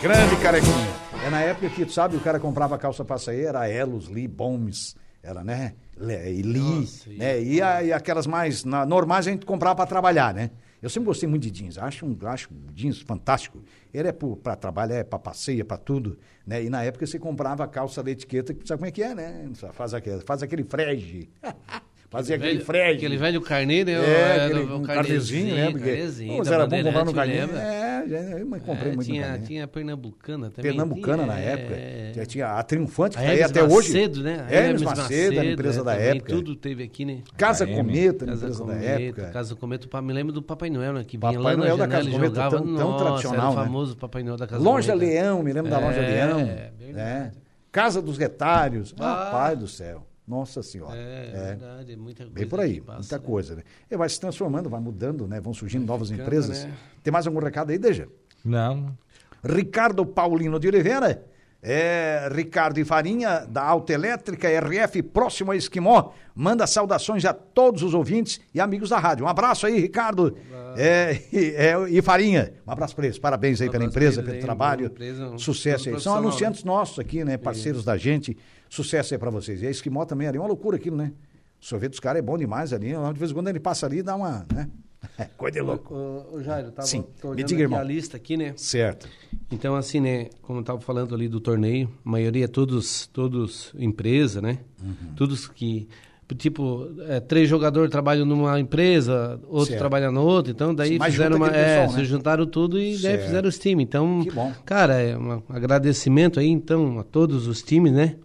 Grande carequinha. É na época que, tu sabe, o cara comprava calça pra sair, era Elos, Lee, Bombs, era, né? Le- E Lee, Nossa, né? E, a- e aquelas mais na- normais a gente comprava pra trabalhar, né? Eu sempre gostei muito de jeans, acho um acho jeans fantástico. Ele é pra trabalhar, é pra passeio, é pra tudo, né? E na época você comprava a calça da etiqueta, que sabe como é que é, né? Faz aquele, faz aquele frege. Fazia aquele Velho- frege. Aquele velho carnê, né? É, Era aquele, o um carnezinho, né? Porque, carnezinho da era bom comprar no lembra? É, me comprei É, muito tinha, tinha a Pernambucana também. Pernambucana na tinha, época. é. Já tinha a Triunfante, que tá aí até hoje. Macedo, né? A Hermes Macedo, a empresa é, da época. Tudo teve aqui, né? Casa. Cometa, a Casa empresa da Cometa, época. Casa Cometa, me lembro do Papai Noel, né? Que Papai vinha lá Noel na da Casa Cometa, tão- tradicional, né? famoso Papai Noel da Casa Loja Cometa. Leão, me lembro da Loja É, Leão. verdade. né? Casa dos Retalhos. Ah. Rapaz do céu. Nossa Senhora. É, verdade, muita coisa. Bem por aí, passa, muita né? coisa, né? E vai se transformando, vai mudando, né? Vão surgindo novas ficando, empresas. né? Tem mais algum recado aí, Deja? Não. Ricardo Paulino de Oliveira. É, Ricardo e Farinha, da Autoelétrica RF, próximo a Esquimó. Manda saudações a todos os ouvintes e amigos da rádio. Um abraço aí, Ricardo é, e, é, e Farinha. Um abraço para eles. Parabéns aí Um pela empresa, pelo aí, trabalho. empresa, um Sucesso aí. São anunciantes nossos aqui, né? Parceiros da gente. Sucesso aí para vocês. E a Esquimó também ali, é uma loucura aquilo, né? O sorvete dos caras é bom demais ali. De vez em quando ele passa ali e dá uma. Né? Coisa de louco. Ô, ô, Jairo, tava, Sim, tô olhando diga, a lista aqui, né? Certo. Então, assim, né, como eu tava falando ali do torneio, a maioria todos, todos empresa, né? Uhum. Todos que, tipo, é, três jogadores trabalham numa empresa, outro Certo. trabalha na outra, então daí Mas fizeram uma, é, pessoal, né? se juntaram tudo e daí Certo. fizeram os times. Então, Que bom. cara, é um agradecimento aí, então, a todos os times, né?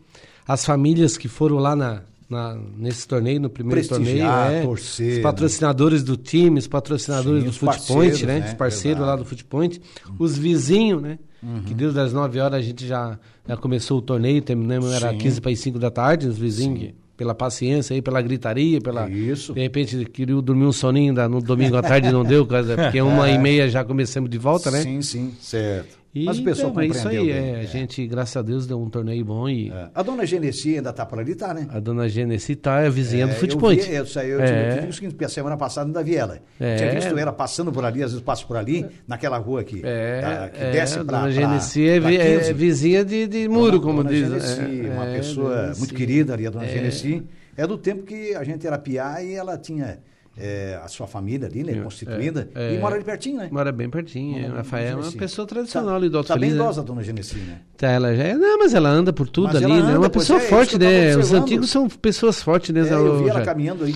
As famílias que foram lá na, na- nesse torneio, no primeiro Prestigiar, torneio, é, torcer, os né? patrocinadores do time, os patrocinadores Sim, do Footpoint, né? né? Os parceiros lá Verdade. do Footpoint, os vizinhos, né? Uhum. Que desde as 9 horas a gente já, já começou o torneio, terminamos, era Sim. 15 para as 5 da tarde, os vizinhos, que- pela paciência aí, pela gritaria, pela. Isso. De repente queria dormir um soninho da- no domingo à tarde não deu, porque uma e meia já começamos de volta, né? Sim, sim, certo. E, Mas o pessoal então, é isso aí, compreendeu bem. é, a gente, graças a Deus, deu um torneio bom e É. A dona Genesi ainda tá por ali, tá, né? a dona Genesi tá é a vizinha do É, Footpoint. Eu vi, eu, saí, eu, É. tive, eu tive a semana passada ainda vi ela. É. Tinha visto ela passando por ali, às vezes passo por ali, naquela rua aqui. É, tá, que é, desce a pra, dona Genesi é, pra vi- é 15. vizinha de, de muro, Dona- como dona diz. Genesi, é, uma é, pessoa muito querida ali, a dona É. Genesi. É do tempo que a gente era piá e ela tinha é, a sua família ali, né, constituída, é. e mora ali pertinho, né? Mora bem pertinho. Dona Rafael é uma pessoa tradicional Tá- ali do Alto Tá bem Feliz. né? idosa a dona Genesi, né? Tá, ela já é, não, mas ela anda por tudo Mas ali, né? É uma pessoa é, forte, né? Os antigos são pessoas fortes, né? É, eu vi ela caminhando aí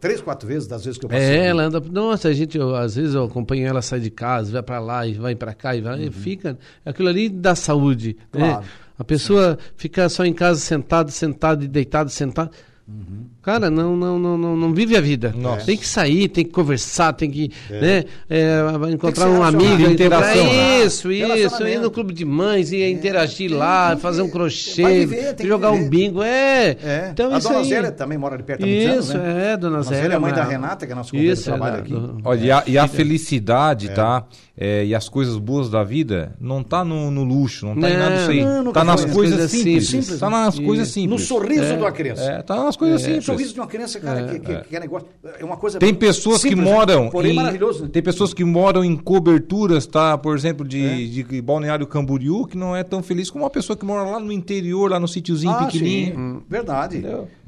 três, quatro vezes, das vezes que eu passei. É, ali. ela anda. Nossa, a gente, eu, às vezes eu acompanho ela sai de casa, vai pra lá e vai pra cá e vai, e fica. Aquilo ali dá saúde. né? Uhum. Claro. A pessoa ficar só em casa sentado, sentado e deitado, sentado. Cara, não, não, não, não, não vive a vida. Nossa. Tem que sair, tem que conversar, tem que né, é, encontrar um amigo, Interação. encontrar- Isso, isso. Ir no clube de mães, ir interagir tem- lá, fazer um crochê, viver, jogar um bingo. É. É. Então a isso dona aí. Zélia também mora ali perto há muitos anos, Isso, né? é, dona Zélia. Zélia é mãe da Renata, que é nossa companheira de Isso, é trabalho da- aqui. do- Olha, e a, e a felicidade, tá? É, e as coisas boas da vida não tá no, no luxo, não tá em Não, nada disso aí. não, tá nas coisas, simples. simples. Tá nas Isso. coisas No simples. sorriso de uma criança. É, tá nas coisas simples. Sorriso de uma criança, cara, que, que, que é negócio. É uma coisa. Tem pessoas que simples, né? moram Porém, em, maravilhoso. né? tem pessoas que moram em coberturas, tá? Por exemplo, de, de Balneário Camboriú, que não é tão feliz como uma pessoa que mora lá no interior, lá no sítiozinho Ah, pequenininho. sim, verdade.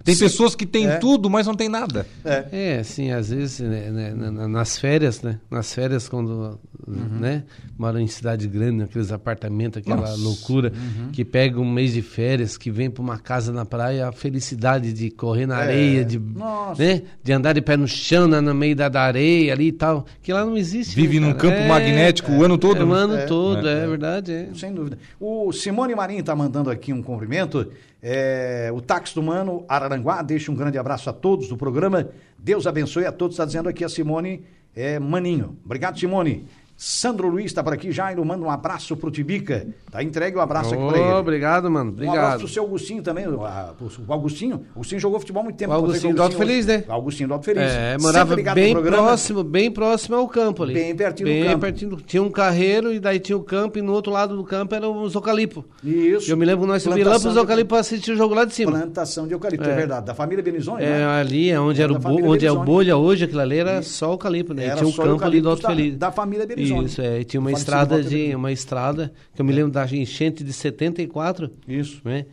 Tem Sim. pessoas que têm É. tudo, mas não tem nada. É. É, assim, às vezes, né, né, na- nas férias, né? Nas férias, quando né? Moram em cidade grande, naqueles apartamentos, aquela Nossa. loucura, que pega um mês de férias, que vem para uma casa na praia, a felicidade de correr na É. areia, de, Nossa. né? de andar de pé no chão, na- no meio da, da areia ali e tal, que lá não existe. Vive né, num cara? campo É, magnético o ano todo. É, o né? ano É, todo, é, verdade. É. Sem dúvida. O Simone Marinho está mandando aqui um cumprimento. É, o Táxi do Mano, Araranguá, deixa um grande abraço a todos do programa. Deus abençoe a todos. Está dizendo aqui a Simone é, Maninho. Obrigado, Simone. Sandro Luiz está por aqui. Jairo, manda um abraço pro Tibica. Tá entregue o abraço aqui para ele. obrigado, mano. Um abraço Obrigado. pro seu Augustinho também. O, o Augustinho. O Augustinho jogou futebol há muito tempo. O Augustinho do Alto Feliz, né? Augustinho do Alto Feliz. É, morava bem próximo, bem próximo ao campo ali. Bem pertinho do bem campo. pertinho do- Tinha um carreiro e daí tinha o campo e no outro lado do campo era os eucalipto. Isso. Eu me lembro que nós subíamos lá pros eucalipto pra assistir o jogo lá de cima. Plantação de eucalipto, é, É. verdade. Da família Benizoni, É, né? ali é onde, era da o bo- onde é o bolha hoje, aquilo ali era só o eucalipto, né? Era tinha um só campo ali do Alto Feliz. da- família Belizoni. Isso, é. E tinha uma estrada de uma estrada que eu me lembro da enchente de 74, Isso. Uhum. né?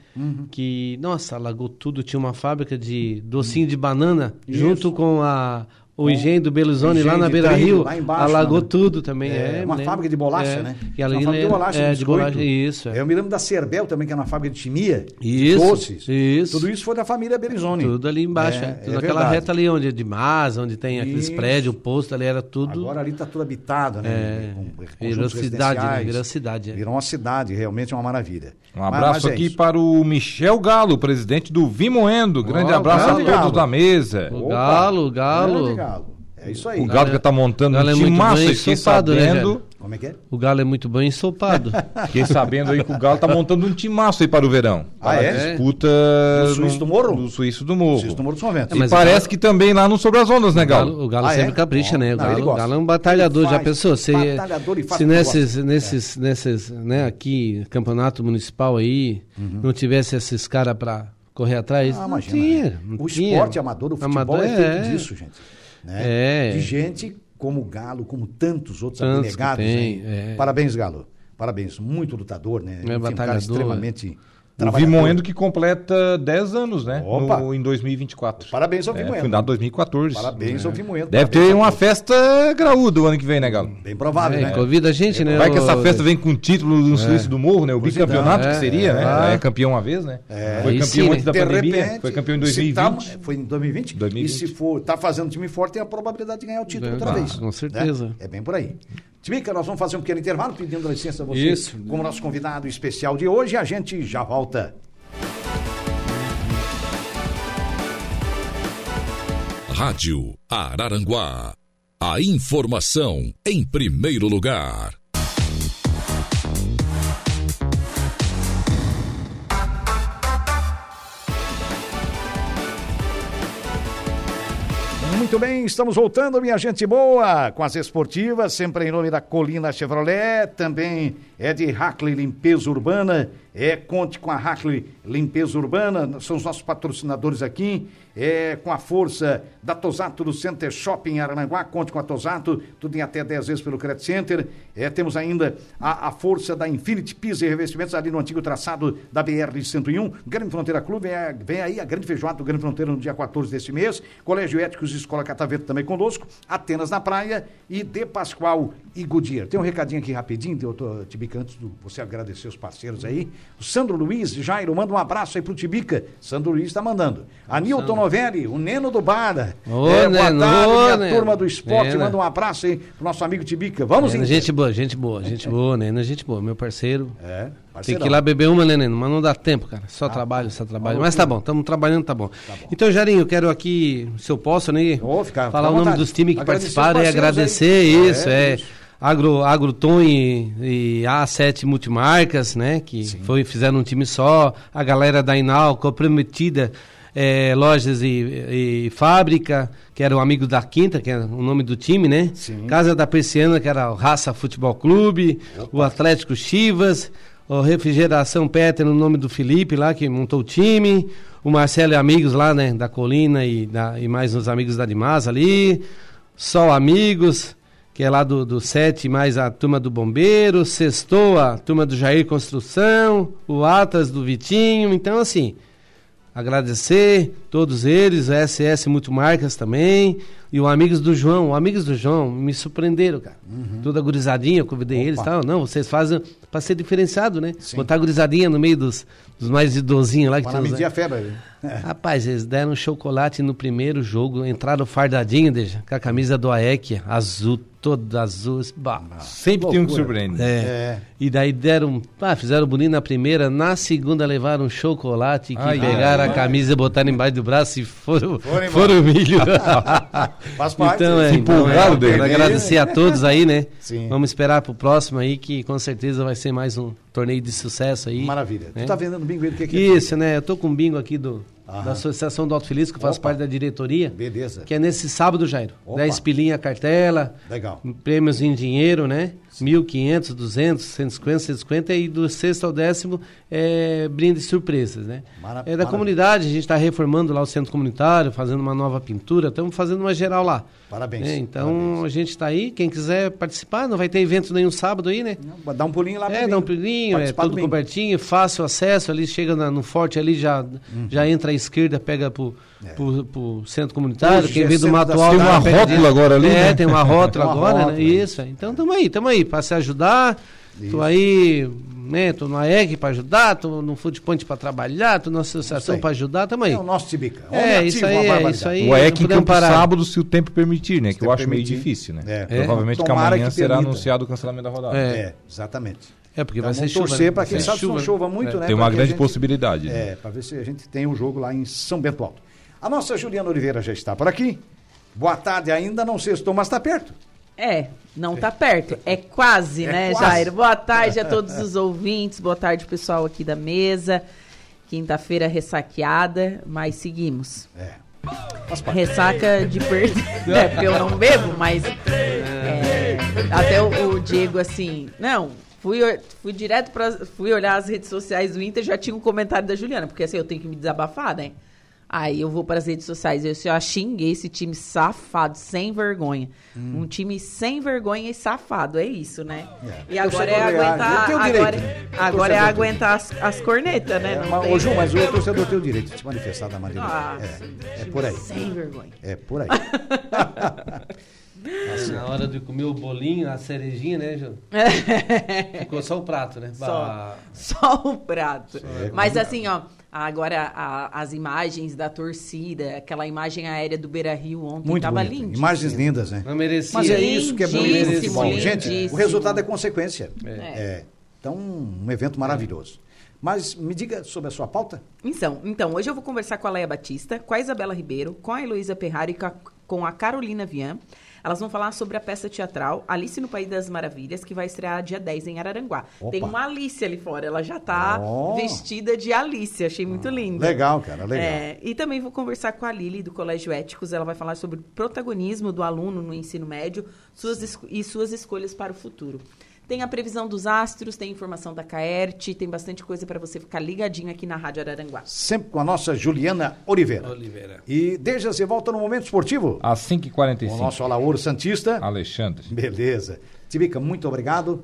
Que, nossa, alagou tudo, tinha uma fábrica de docinho de banana Isso. junto com a o engenho do Belizone engenho lá na de Beira trigo, Rio, lá embaixo, alagou né? tudo também. É, É, uma né? fábrica de bolacha, É. né? E ali uma fábrica de bolacha, é, de de bolacha, isso. é. Eu me lembro da Cerbel também, que era uma fábrica de chimia, de Isso, doces. isso. Tudo isso foi da família Belizoni. Tudo ali embaixo, É, é. é Tudo naquela verdade. reta ali onde é de Masa, onde tem aqueles Isso. prédios, o posto ali, era tudo. Agora ali está tudo habitado, né? É, Com virou cidade, né? Virou cidade. é. Virou uma cidade, realmente é uma maravilha. Um Mas- abraço mas é aqui para o Michel Galo, presidente do Vimoendo. Grande abraço grande a todos da mesa. O Galo, o Galo. Galo. É isso aí. O Galo que tá montando Galo um é muito timaço, bem eu fiquei ensopado, né, sabendo. velho? Como é que é? O Galo é muito bem ensopado. Fiquei sabendo aí que o Galo tá montando um timaço aí para o verão. Ah, Para é? Disputa Do Suíço do Morro? Do Suíço do Morro. Vocês número de São Vento. E mas parece Galo- que também lá no Sobre as Ondas, né, O Galo? Galo, o Galo Ah, sempre é? capricha, né? O Não, Galo, o gosta. Galo é um batalhador, Ele já faz pensou? Se, batalhador e faz se nesses, nesses, nesses, né, aqui, campeonato municipal aí, não tivesse esses caras pra correr atrás, Ah, não imagina. tinha. não o tinha. esporte amador, o futebol Amador, é feito é. disso, gente. Né? É. De gente como o Galo, como tantos outros Tantos abnegados. tem, é. Parabéns, Galo. Parabéns. Muito lutador, né? É, um cara extremamente O. Vimoendo que completa 10 anos, né? Opa. No- em 2024. Parabéns ao É, Vimoendo. fundado em 2014. Parabéns ao Vimoendo. Deve Parabéns ter uma todos. festa graúda o ano que vem, né, Galo? Bem provável, É, né? Convida a gente, né? Vai que essa festa vem com o título do Suíço do Morro, né? O bicampeonato então, que é, seria, é. né? É campeão uma vez, né? Foi campeão sim, antes da De pandemia. repente, Foi campeão em se tá- 2020. foi em 2020? 2020. E se for, tá fazendo time forte, tem a probabilidade de ganhar o título É, outra ah, vez. com certeza. né? É bem por aí. Timica, nós vamos fazer um pequeno intervalo, pedindo licença a você Isso. como nosso convidado especial de hoje. A gente já volta. Rádio Araranguá. A informação em primeiro lugar. Muito bem, estamos voltando, minha gente boa, com as esportivas, sempre em nome da Colina Chevrolet, também é de Hackley Limpeza Urbana, é, conte com a Hackley Limpeza Urbana, são os nossos patrocinadores aqui, é, com a força da Tosato do Center Shopping Arananguá, conte com a Tosato, tudo em até 10 vezes pelo Credit Center, é, temos ainda a, a força da Infinity Pisa e Revestimentos ali no antigo traçado da BR-101, Grande Fronteira Clube, vem, a- vem aí a grande feijoada do Grande Fronteira no dia 14 deste mês, Colégio Éticos e Escola Catavento também conosco, Atenas na Praia e De Pascoal e Goodyear. Tem um recadinho aqui rapidinho, doutor Tibica, antes de você agradecer os parceiros aí. O Sandro Luiz, Jairo, manda um abraço aí pro Tibica. Sandro Luiz está mandando. A Nilton Novelli, o Neno do Bada. Ô, boa Neno, tarde, ô, Neno. turma do esporte. Neno. Manda um abraço aí pro nosso amigo Tibica. Vamos, Inter. gente boa, gente boa, gente boa, né? Gente boa, meu parceiro. É, Tem parceirão. que ir lá beber uma, né, Neno? Mas não dá tempo, cara. Só trabalho, só trabalho. Mas tá bom, estamos trabalhando, tá bom. Então, Jarinho, eu quero aqui, se eu posso, né? Ô, fica- falar fica o nome dos times que Agradecer participaram e agradecer aí. isso, É, é. isso. Agro, Agroton e, e A7 Multimarcas, né? Que foi, fizeram um time só. A galera da Inal, comprometida. é, lojas e, e fábrica, que era o amigo da Quinta, que era o nome do time, né? Sim. Casa da Persiana, que era o Raça Futebol Clube, o Atlético Chivas, o Refrigeração Peter, no nome do Felipe lá, que montou o time, o Marcelo e amigos lá, né, da Colina e, da, e mais uns amigos da Dimasa ali, Sol Amigos, que é lá do, do Sete, mais a turma do Bombeiro, Sextou, a turma do Jair Construção, o Atlas do Vitinho, então assim, agradecer todos eles, a SS Multimarcas também, e o Amigos do João. O Amigos do João me surpreenderam, cara. Toda gurizadinha, eu convidei Opa. eles e tal. Não, vocês fazem para ser diferenciado, né? Botar a gurizadinha no meio dos, dos mais idosinhos lá que os- medir a febre. É. Rapaz, eles deram chocolate no primeiro jogo, entraram fardadinho, deixa, com a camisa do AEC, azul, todo azul. Bah. Sempre tem um que surpreende. É. É. E daí deram, ah, fizeram bonito na primeira, na segunda levaram chocolate, que Ai, pegaram ai, a camisa e botaram embaixo do braço e foram, Foram foram, milho. Faz parte. então, é, Se então, é, dele. quero agradecer a todos aí, né? Sim. Vamos esperar pro próximo aí, que com certeza vai ser mais um torneio de sucesso aí. Maravilha. né? Tu tá vendendo bingo aí do que que é? Isso, né? Eu tô com um bingo aqui do, Aham. da Associação do Alto Feliz, que faço Opa. parte da diretoria. Beleza. Que é nesse sábado, Jairo. Opa. 10 pilinha a cartela. Legal. Prêmios em dinheiro, né? 1.500, 200, 150, 150 e do sexto ao décimo é brindes surpresas, né? Mara- é da comunidade, a gente está reformando lá o centro comunitário, fazendo uma nova pintura, estamos fazendo uma geral lá. Parabéns, né? Então parabéns. a gente está aí, quem quiser participar, não vai ter evento nenhum sábado aí, né? Não, Dá um pulinho lá É, dá um pulinho, é tudo cobertinho, fácil acesso, ali chega na- no forte ali, já, Uhum. já entra à esquerda, pega pro, pro, pro centro comunitário, Hoje quem é vem do Mato Alto... Tem uma rótula agora ali, É, né? tem uma rótula Uma agora, rótula, né? Isso, então tamo aí, tamo aí, pra se ajudar, tô aí, né, tô no AEG pra ajudar, tô no Food Point pra trabalhar, tô na associação pra ajudar, tamo aí. É o nosso Tibica. É, ativo, isso uma aí, é isso aí. O não EC em podemos campo parar. sábado, se o tempo permitir, né? Se Que eu acho meio difícil, né? É. Provavelmente que Tomara amanhã que será anunciado o cancelamento da rodada. É. É, exatamente. É, porque Então vai ser chuva. torcer né? para quem sabe se não chova muito, É. né? Tem uma que grande gente- possibilidade. né? É, para ver se a gente tem o jogo lá em São Bento Alto. A nossa Juliana Oliveira já está por aqui. Boa tarde, ainda não sextou, mas está perto. É, não tá perto. É quase, É né, quase. Jair? Boa tarde a todos os ouvintes, boa tarde, pessoal aqui da mesa. Quinta-feira ressaqueada, mas seguimos. É. Ressaca de perder. É, porque eu não bebo, mas. é, até o, o Diego, assim. Não, fui, fui direto pra. Fui olhar as redes sociais do Inter, já tinha um comentário da Juliana, porque assim, eu tenho que me desabafar, né? Aí eu vou para as redes sociais e eu já xinguei esse time safado, sem vergonha. Hum. Um time sem vergonha e safado, é isso, né? É. E agora é aguentar. Agora, direito. agora é aguentar as, as cornetas, né? É, Não mas, ô, Ju, mas o torcedor tem o direito de se manifestar da maneira. Ah, é, é por aí. Sem vergonha. É por aí. Na hora de comer o bolinho, a cerejinha, né, Ju? Ficou só o prato, né? Só, Bah. só o prato. É Mas assim, ó, agora a- as imagens da torcida, aquela imagem aérea do Beira Rio ontem, Muito tava bonito. lindo. Imagens lindas, né? Não merecia. Mas é isso que é futebol. Gente, o resultado é consequência. É. É. Então, um evento maravilhoso. Mas me diga sobre a sua pauta. Então, então, hoje eu vou conversar com a Leia Batista, com a Isabela Ribeiro, com a Heloísa Perrari e com a, com a Carolina Vian. Elas vão falar sobre a peça teatral Alice no País das Maravilhas, que vai estrear dia 10 em Araranguá. Opa. Tem uma Alice ali fora, ela já tá Ó. vestida de Alice, achei muito linda. Legal, cara, legal. É, e também vou conversar com a Lili, do Colégio Éticos. Ela vai falar sobre o protagonismo do aluno no ensino médio suas e suas escolhas para o futuro. Tem a previsão dos astros, tem informação da Caerte, tem bastante coisa para você ficar ligadinho aqui na Rádio Araranguá. Sempre com a nossa Juliana Oliveira. Oliveira. E desde você volta no momento esportivo. Às Com o 5h45. nosso Alaor Santista. Alexandre. Beleza. Tibica, muito obrado.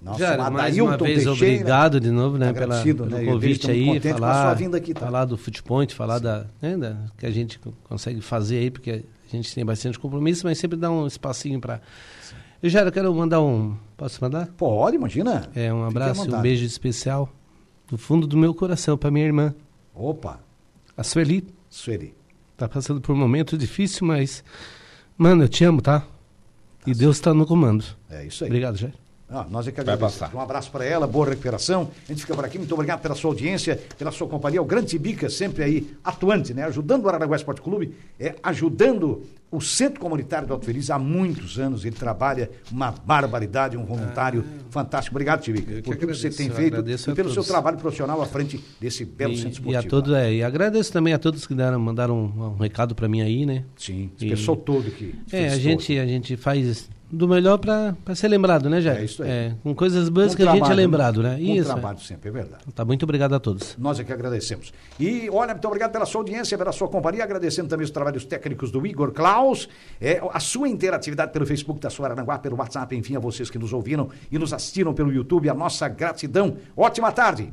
Nosso Já, mais Adailton uma vez, Teixeira. obrigado de novo, né, pela, Agradecido, pelo né, convite aí, contentes com a falar, sua vinda aqui, tá? falar do Footpoint, falar da, né, da- que a gente co- consegue fazer aí, porque a gente tem bastante compromisso, mas sempre dá um espacinho para... Eu já quero mandar um... Posso mandar? Pode, imagina. É, um abraço um beijo especial do fundo do meu coração para minha irmã, Opa, a Sueli. Sueli. Tá passando por um momento difícil, mas... Mano, eu te amo, tá? E Deus tá no comando. É isso aí. Obrigado, Jair. Ah, nós é que Vai agradecemos. passar. Um abraço para ela, boa recuperação. A gente fica por aqui. Muito obrigado pela sua audiência, pela sua companhia. O Grande Tibica, sempre aí atuante, né? Ajudando o Araranguá Esporte Clube, é, ajudando o Centro Comunitário do Alto Feliz há muitos anos. Ele trabalha uma barbaridade, um voluntário fantástico. Obrigado, Tibica, Ah. Por tudo que você agradeço, tem feito agradeço e pelo seu trabalho profissional à frente desse belo E, centro e esportivo. a todos, é, e agradeço também a todos que deram, mandaram um, um recado para mim aí, né? Sim, esse E- pessoal todo que É, a gente, a gente faz do melhor para ser lembrado, né, Jair? É isso aí. É, com coisas boas Um que a gente é lembrado, né? Um Isso. trabalho sempre, é verdade. é. Tá, muito obrigado a todos. Nós é que agradecemos. E olha, muito obrigado pela sua audiência, pela sua companhia, agradecendo também os trabalhos técnicos do Igor Klaus, é, a sua interatividade pelo Facebook da sua Aranguá, pelo WhatsApp, enfim, a vocês que nos ouviram e nos assistiram pelo YouTube, a nossa gratidão. Ótima tarde.